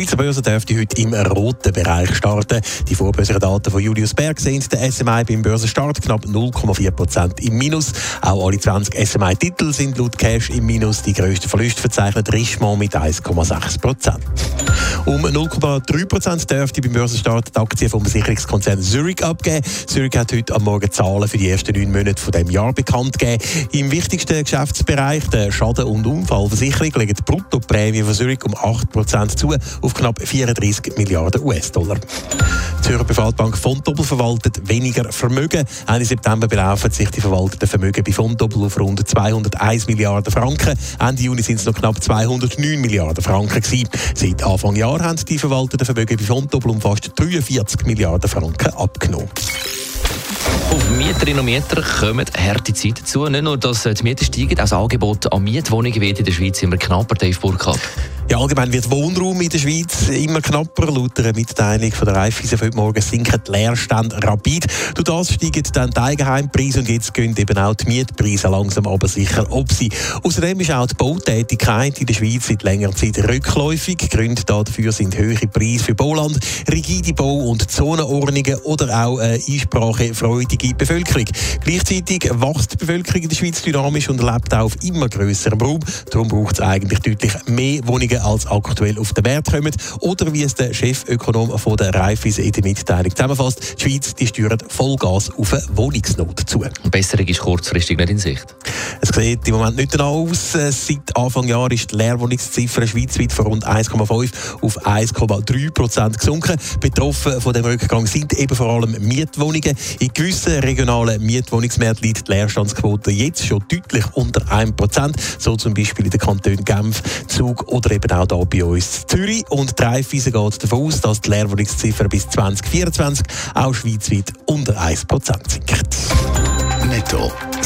Schweizer Börse dürfte heute im roten Bereich starten. Die vorbörslichen Daten von Julius Berg sehen der SMI beim Börsenstart knapp 0,4% im Minus. Auch alle 20 SMI-Titel sind laut Cash im Minus. Die grössten Verluste verzeichnet Richemont mit 1,6%. Um 0,3% dürfte beim Börsenstart die Aktie vom Versicherungskonzern Zurich abgeben. Zurich hat heute am Morgen Zahlen für die ersten neun Monate von dem Jahr bekannt gegeben. Im wichtigsten Geschäftsbereich, der Schaden- und Unfallversicherung, legen die Bruttoprämie von Zurich um 8% zu auf knapp 34 Milliarden US-Dollar. Die Zürcher Privatbank Fontobel verwaltet weniger Vermögen. Ende September belaufen sich die verwalteten Vermögen bei Fontobel auf rund 201 Milliarden Franken. Ende Juni sind es noch knapp 209 Milliarden Franken gewesen. Seit Anfang Jahr haben die verwalteten Vermögen bei Fontobel um fast 43 Milliarden Franken abgenommen. Auf Mieterinnen und Mieter kommen harte Zeiten zu. Nicht nur, dass die Mieten steigen, auch das Angebot an Mietwohnungen wird in der Schweiz immer knapper, Dave Burkhardt. Ja, allgemein wird Wohnraum in der Schweiz immer knapper. Laut einer Mitteilung von der Raiffeisen heute Morgen sinken die Leerstände rapid. Durch das steigen dann die Eigenheimpreise und jetzt gehen eben auch die Mietpreise langsam aber sicher ob sie. Außerdem ist auch die Bautätigkeit in der Schweiz seit längerer Zeit rückläufig. Gründe dafür sind höhere Preise für Bauland, rigide Bau- und Zonenordnungen oder auch eine einsprachefreudige Bevölkerung. Gleichzeitig wächst die Bevölkerung in der Schweiz dynamisch und lebt auch auf immer grösserem Raum. Darum braucht es eigentlich deutlich mehr Wohnungen als aktuell auf den Markt kommen. Oder wie es der Chefökonom von der Raiffeisen in der Mitteilung zusammenfasst, die Schweiz die steuert Vollgas auf eine Wohnungsnot zu. Besserung ist kurzfristig nicht in Sicht. Es sieht im Moment nicht danach aus. Seit Anfang Jahr ist die Leerwohnungsziffer schweizweit von rund 1,5 auf 1,3 Prozent gesunken. Betroffen von dem Rückgang sind eben vor allem Mietwohnungen. In gewissen regionalen Mietwohnungsmärkten liegt die Leerstandsquote jetzt schon deutlich unter 1 Prozent. So zum Beispiel in den Kantonen Genf, Zug oder eben auch hier bei uns Zürich. Und die Raiffeisen geht davon aus, dass die Leerwohnungsziffer bis 2024 auch schweizweit unter 1 Prozent sinkt. Netto.